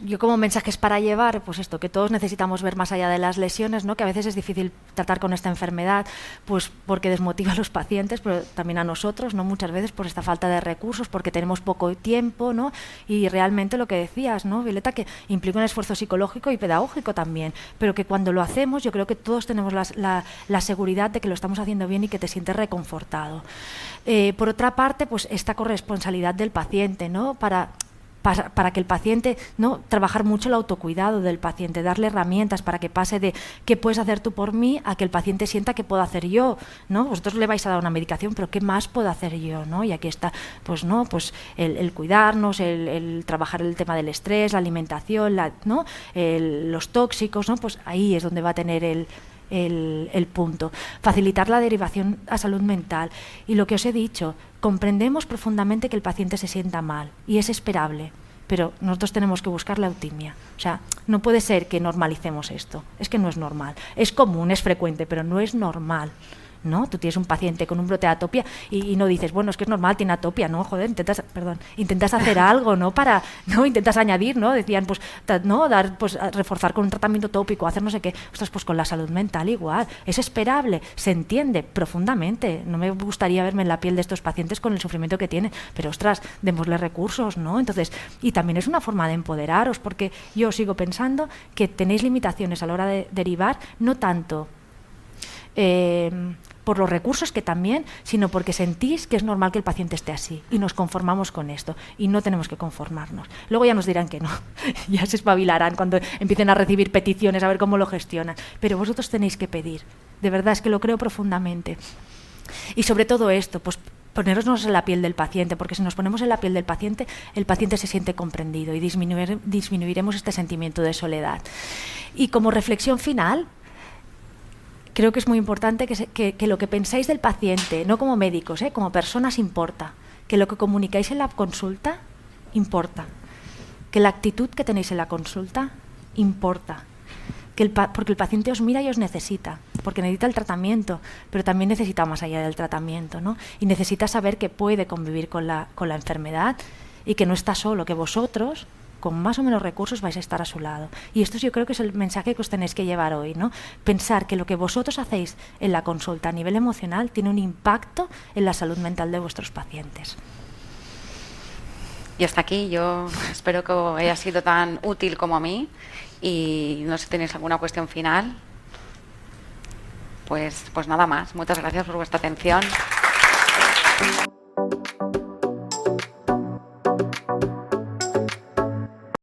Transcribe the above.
yo como mensajes para llevar, pues esto, que todos necesitamos ver más allá de las lesiones, ¿no? que a veces es difícil tratar con esta enfermedad, pues porque desmotiva a los pacientes, pero también a nosotros, ¿no? muchas veces por esta falta de recursos, porque tenemos poco tiempo, ¿no? y realmente lo que decías, ¿no, Violeta, que implica un esfuerzo psicológico y pedagógico también, pero que cuando lo hacemos yo creo que todos tenemos la, la, seguridad de que lo estamos haciendo bien y que te sientes reconfortado. Eh, por otra parte, pues esta corresponsabilidad del paciente, ¿no? Para para, que el paciente, ¿no? Trabajar mucho el autocuidado del paciente, darle herramientas para que pase de qué puedes hacer tú por mí a que el paciente sienta qué puedo hacer yo, ¿no? Vosotros le vais a dar una medicación, pero ¿qué más puedo hacer yo, ¿no? Y aquí está, pues no, pues el, cuidarnos, el, trabajar el tema del estrés, la alimentación, la, ¿no? los tóxicos, ¿no? Pues ahí es donde va a tener el, el, punto. Facilitar la derivación a salud mental. Y lo que os he dicho, comprendemos profundamente que el paciente se sienta mal y es esperable, pero nosotros tenemos que buscar la optimia. O sea, no puede ser que normalicemos esto. Es que no es normal. Es común, es frecuente, pero no es normal. ¿No? Tú tienes un paciente con un brote de atopia y, no dices, bueno, es que es normal, tiene atopia, ¿no? Joder, intentas, perdón, intentas hacer algo, ¿no? Para, ¿no? Intentas añadir, ¿no? Decían, pues, ¿no? Dar, pues, reforzar con un tratamiento tópico, hacer no sé qué. Ostras, pues con la salud mental igual. Es esperable, se entiende profundamente. No me gustaría verme en la piel de estos pacientes con el sufrimiento que tienen, pero ostras, démosle recursos, ¿no? Entonces, y también es una forma de empoderaros, porque yo sigo pensando que tenéis limitaciones a la hora de derivar, no tanto eh, por los recursos que también, sino porque sentís que es normal que el paciente esté así y nos conformamos con esto y no tenemos que conformarnos. Luego ya nos dirán que no, ya se espabilarán cuando empiecen a recibir peticiones a ver cómo lo gestionan, pero vosotros tenéis que pedir, de verdad es que lo creo profundamente. Y sobre todo esto, pues ponernos en la piel del paciente, porque si nos ponemos en la piel del paciente, el paciente se siente comprendido y disminuiremos este sentimiento de soledad. Y como reflexión final, creo que es muy importante que, lo que pensáis del paciente, no como médicos, ¿eh? como personas, importa. Que lo que comunicáis en la consulta importa. Que la actitud que tenéis en la consulta importa. Que el porque el paciente os mira y os necesita, porque necesita el tratamiento, pero también necesita más allá del tratamiento, ¿no? Y necesita saber que puede convivir con la, con la enfermedad y que no está solo, que vosotros con más o menos recursos vais a estar a su lado. Y esto yo creo que es el mensaje que os tenéis que llevar hoy, ¿no? Pensar que lo que vosotros hacéis en la consulta a nivel emocional tiene un impacto en la salud mental de vuestros pacientes. Y hasta aquí, yo espero que haya sido tan útil como a mí y no sé si tenéis alguna cuestión final. Pues, pues nada más. Muchas gracias por vuestra atención.